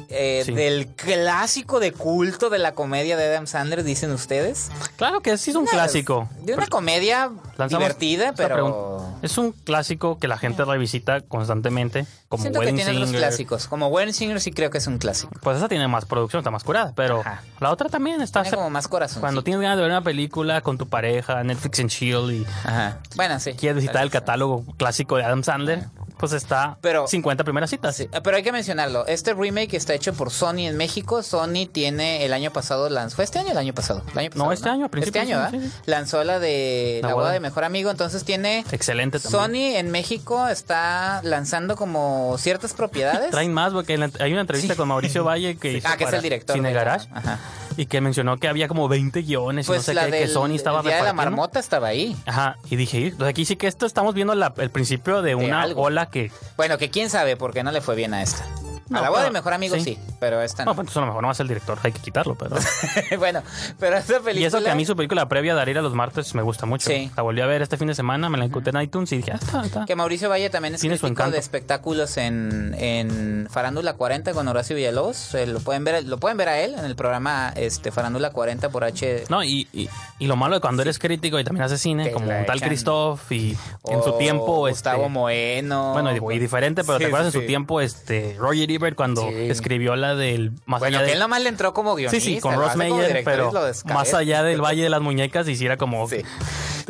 eh, Sí. del clásico de culto de la comedia de Adam Sandler, dicen ustedes. claro que sí es un clásico. De una comedia divertida, pero... Es un clásico que la gente revisita constantemente, como Siento que Wedding tiene otros clásicos. Como Wedding Singer sí creo que es un clásico. Pues esa tiene más producción, está más curada, pero Ajá. la otra también está... Tiene como más corazón. Cuando tienes ganas de ver una película con tu pareja, Netflix and Chill, y Ajá. Bueno, sí. quieres visitar el catálogo clásico de Adam Sandler, pues está Pero- 50 primeras citas. Sí, pero hay que mencionarlo. Este remake está hecho por Sony en México. Sony tiene el año pasado lanzó. ¿Fue este año o el año pasado? El año pasado, No, este año, a Este año, sí. Lanzó la de La La, boda de- mejor amigo. Entonces tiene. Excelente también. Sony en México está lanzando como ciertas propiedades. Traen más, porque hay una entrevista con Mauricio Valle que [laughs] hizo Ah, que es el director. Cine Garage Ajá. Y que mencionó que había como 20 guiones y Pues no sé la qué, del que Sony estaba el Día de la marmota estaba ahí. Ajá, y dije, "Y, pues aquí sí que esto estamos viendo la- el principio de una algo. ola que Bueno, que quién sabe por qué no le fue bien a esta. A la boda pero- de mejor amigo sí, sí. pero esta No, no. pues entonces a lo mejor no va a ser el director, hay que quitarlo, pero... [laughs] bueno, pero esta película... Y eso que a mí su película previa de Arira los martes me gusta mucho. Sí. La volví a ver este fin de semana, me la encontré en iTunes y dije, ah, está, está. Que Mauricio Valle también es Tiene su encanto. de espectáculos en, en Farándula 40 con Horacio Villalobos. Eh, lo pueden ver lo pueden ver a él en el programa este Farándula 40 por H. No, y, y, y lo malo de cuando eres crítico y también haces cine, como tal. Christoph y en su tiempo... Gustavo este, Moeno. Bueno, y, y diferente, pero Sí, ¿te acuerdas en su tiempo este Roger Ebert cuando Sí. escribió la del más Bueno, allá que de él nomás le entró como guionista. Sí, sí, con Ross Meyer, pero más allá del Valle de las Muñecas hiciera como Sí.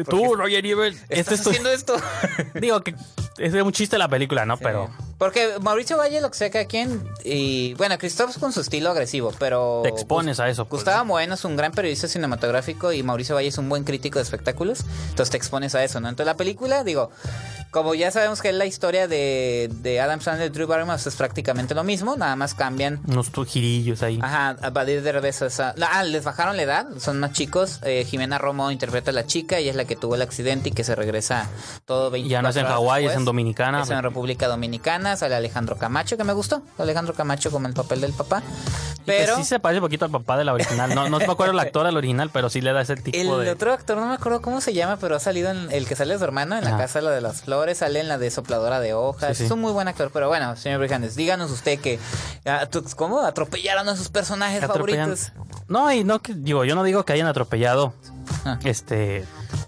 tú, Roger Ebert, este ¿Estás es tu... haciendo esto? [laughs] Digo que es un chiste la película, ¿no? Pero Porque Mauricio Valle, lo que sea que quien. Y bueno, Christoph con su estilo agresivo, pero. te expones a eso. pues. Gustavo Moeno es un gran periodista cinematográfico y Mauricio Valle es un buen crítico de espectáculos. Entonces te expones a eso, ¿no? Entonces la película, digo, como ya sabemos que es la historia de, de Adam Sandler y Drew Barrymore, es prácticamente lo mismo, nada más cambian. Unos girillos ahí. Ajá, a Badir de revés. Ah, les bajaron la edad, son más chicos. Eh, Jimena Romo interpreta a la chica, ella es la que tuvo el accidente y que se regresa todo 24 Ya no es en Hawái, es en Dominicana. Es en República Dominicana, sale Alejandro Camacho, que me gustó. Alejandro Camacho como el papel del papá. Pero sí se parece un poquito al papá de la original. No, no me acuerdo el [laughs] actor del original, pero sí le da ese tipo el de. otro actor, no me acuerdo cómo se llama, pero ha salido en el que sale de su hermano, en la Ajá. casa la de las flores, sale en la de sopladora de hojas. Sí, sí. Es un muy buen actor, pero bueno, señor Brijandes, díganos usted que. ah, ¿Cómo atropellaron a sus personajes Atropellan- favoritos? No, y no, que, digo, yo no digo que hayan atropellado Ah. este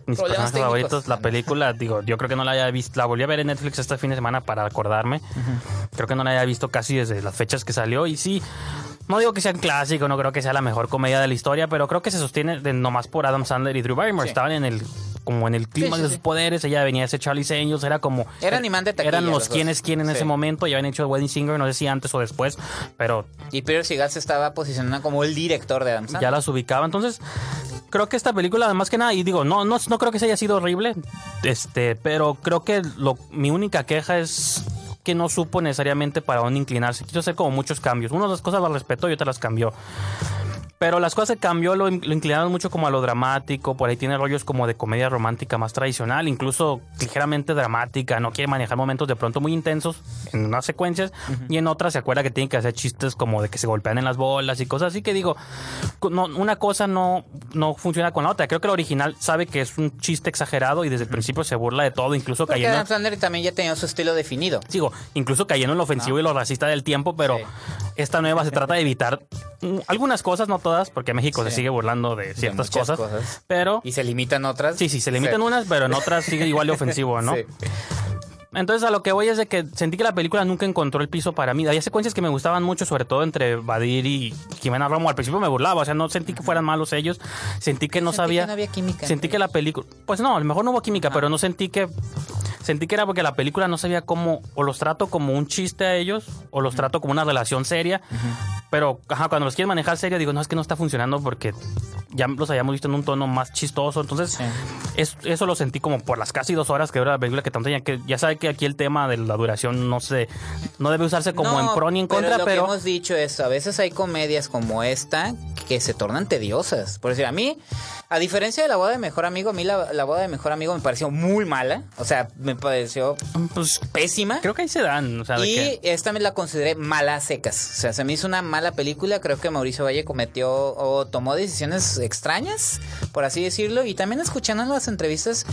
mis Problemas personajes técnicos. favoritos. La película, digo, yo creo que no la haya visto. La volví a ver en Netflix este fin de semana para acordarme. Creo que no la haya visto casi desde las fechas que salió. Y sí, no digo que sea un clásico, no creo que sea la mejor comedia de la historia, pero creo que se sostiene de, nomás por Adam Sandler y Drew Barrymore. Sí. Estaban en el como en el clima sí, de sí. sus poderes. Ella venía a ser Charlie's Angels, era como. Eran imán de taquilla, Eran los los quienes quién en Sí. ese momento. Ya habían hecho Wedding Singer, no sé si antes o después, pero Y Peter Seagal se estaba posicionando como el director de Adam Sandler. ya las ubicaba. Entonces, creo que esta película, además que nada, y digo, no, no, no creo que se haya sido horrible, este, pero creo que lo, mi única queja es que no supo necesariamente para dónde inclinarse. Quiso hacer como muchos cambios. Una de las cosas las respetó y otra las cambió. Pero las cosas que cambió lo, in- lo inclinaron mucho como a lo dramático, por ahí tiene rollos como de comedia romántica más tradicional, incluso ligeramente dramática, no quiere manejar momentos de pronto muy intensos en unas secuencias y en otras se acuerda que tiene que hacer chistes como de que se golpean en las bolas y cosas así que digo, no, una cosa no, no funciona con la otra. Creo que el original sabe que es un chiste exagerado y desde el principio se burla de todo, incluso Porque cayendo... Adam Sandler también ya tenía su estilo definido. Sigo, incluso cayendo en lo ofensivo y lo racista del tiempo, pero Sí. Esta nueva se trata de evitar mm, algunas cosas, no todas, porque México se sigue burlando de ciertas cosas, cosas. pero Y se limitan otras. sí, sí, se limitan unas, pero en otras sigue igual de [laughs] ofensivo, ¿no? Sí. Entonces a lo que voy es de que sentí que la película nunca encontró el piso para mí. Había secuencias que me gustaban mucho, sobre todo entre Badir y Jimena Romo. Al principio me burlaba, o sea, no sentí que fueran malos ellos. Sentí que no Sentí sabía. que no había química Sentí que la película. Pues no, a lo mejor no hubo química, pero no sentí que. Sentí que era porque la película no sabía cómo. O los trato como un chiste a ellos, o los trato como una relación seria. Pero ajá, cuando los quieren manejar serio, digo, no, es que no está funcionando porque ya los habíamos visto en un tono más chistoso. Entonces, Sí. es- eso lo sentí como por las casi dos horas que dura la película, que tanto ya que ya sabe que aquí el tema de la duración no se no debe usarse como No, en pro ni en pero contra, lo pero, que hemos dicho es, a veces hay comedias como esta que se tornan tediosas. Por decir, a mí, a diferencia de la boda de mejor amigo, a mí la, la boda de mejor amigo me pareció muy mala. O sea, me pareció pues pésima. creo que ahí se dan, o sea, de Y que esta me la consideré mala a secas. O sea, se me hizo una mala película. Creo que Mauricio Valle cometió o tomó decisiones extrañas, por así decirlo. Y también escuchando las entrevistas,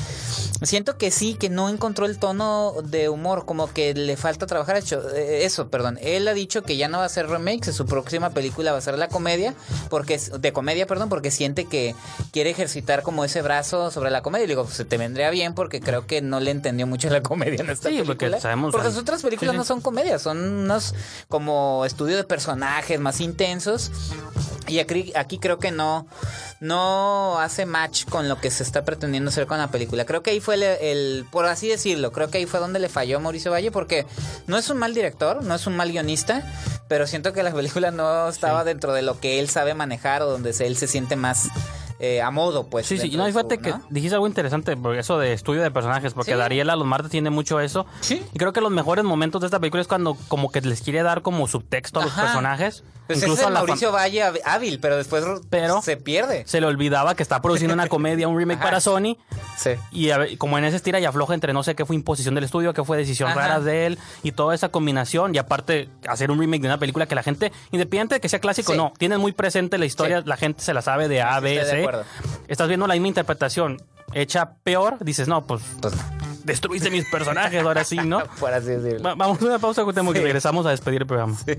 siento que sí, que no encontró el tono de humor, como que le falta trabajar hecho, eh, eso, perdón. Él ha dicho que ya no va a hacer remakes, su próxima película va a ser la comedia, porque es- de comedia, perdón, porque siente que quiere ejercitar como ese brazo sobre la comedia. Y le digo, pues te vendría bien porque creo que no le entendió mucho la comedia en esta Sí, película. porque sabemos- Porque sus otras películas Sí, sí. no son comedias, son unos como estudio de personajes más intensos. Y aquí, aquí creo que no, no hace match con lo que se está pretendiendo hacer con la película. Creo que ahí fue el, el- por así decirlo, creo que ahí fue donde le falló a Mauricio Valle, porque no es un mal director, no es un mal guionista, pero siento que la película no estaba dentro de lo que él sabe manejar o donde se- él se siente más eh, a modo, pues. Sí, sí, no, fíjate su- que ¿no? dijiste algo interesante, porque eso de estudio de personajes, porque Sí. Dariela los martes tiene mucho eso. Sí. Y creo que los mejores momentos de esta película es cuando como que les quiere dar como subtexto a los personajes. Pues ese Incluso es el la fam- Mauricio Valle hábil, pero después Pero- se pierde. se le olvidaba que está produciendo una [laughs] comedia, un remake Ajá. para Sony. Sí. Y ver, como en ese estira y afloja entre no sé qué fue imposición del estudio, qué fue decisión Ajá. rara de él y toda esa combinación. Y aparte, hacer un remake de una película que la gente, independiente de que sea clásico Sí. no, tienen muy presente la historia, Sí. la gente se la sabe de A, Sí, B, C. Estás viendo la misma interpretación hecha peor, dices, no, pues, Pues destruiste mis personajes, ahora sí, ¿no? [laughs] Por así decirlo. Va- vamos a una pausa, Cuauhtémoc, Sí. regresamos a despedir el programa. Pues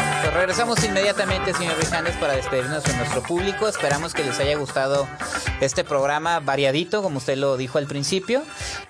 regresamos inmediatamente, señor Rijandes, para despedirnos de nuestro público. Esperamos que les haya gustado este programa variadito, como usted lo dijo al principio.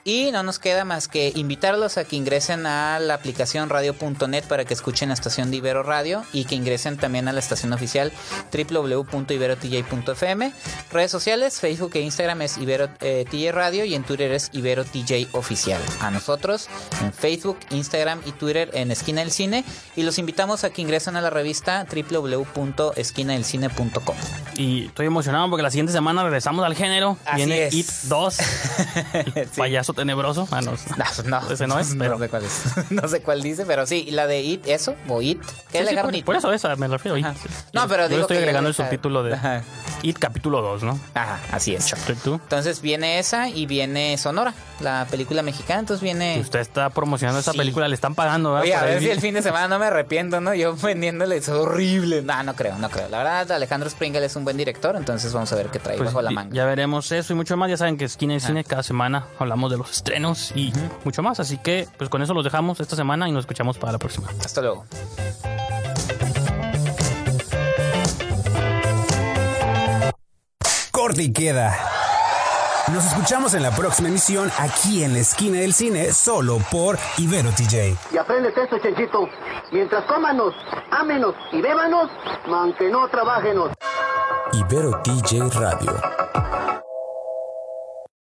Y no nos queda más que invitarlos a que ingresen a la aplicación radio.net para que escuchen la estación de Ibero Radio y que ingresen también a la estación oficial www.iberotj.fm. Redes sociales, Facebook e Instagram es Ibero eh, TJ Radio y en Twitter es Ibero TJ Oficial. A nosotros en Facebook, Instagram y Twitter en Esquina del Cine. Y los invitamos a que ingresen a la revista www.esquinadelcine.com. Y estoy emocionado porque la siguiente semana regresamos al género. Así Viene es. It 2, [laughs] el Sí. payaso tenebroso. Ah, no, No, no, [laughs] ese no es, [laughs] pero... sé cuál es. no sé cuál dice, pero sí, la de It, eso, o It. ¿Qué Sí, le sí, por, por eso esa me refiero. It. No, pero Yo digo estoy que agregando el subtítulo de Ajá. It capítulo 2, ¿no? Ajá, así es. Chapter 2. Entonces viene esa y viene Sonora, la película mexicana. Entonces viene. Usted está promocionando esa película, le están pagando, ¿verdad? Oye, a ver si el fin de semana no me arrepiento, ¿no? Yo vendiéndole, es horrible. No, no creo, no creo. La verdad, Alejandro Springle es un buen director, entonces vamos a ver qué trae Pues, bajo la y- manga. Ya veremos eso y mucho más. Ya saben que Esquina del Cine cada semana hablamos de los estrenos y mucho más. Así que, pues con eso los dejamos esta semana y nos escuchamos para la próxima. Hasta luego. Corte y queda. Nos escuchamos en la próxima emisión aquí en la esquina del cine, solo por Ibero TJ. Y apréndete esto, Chenchito. Mientras cómanos, ámenos y bébanos, aunque no trabajenos. Ibero TJ Radio.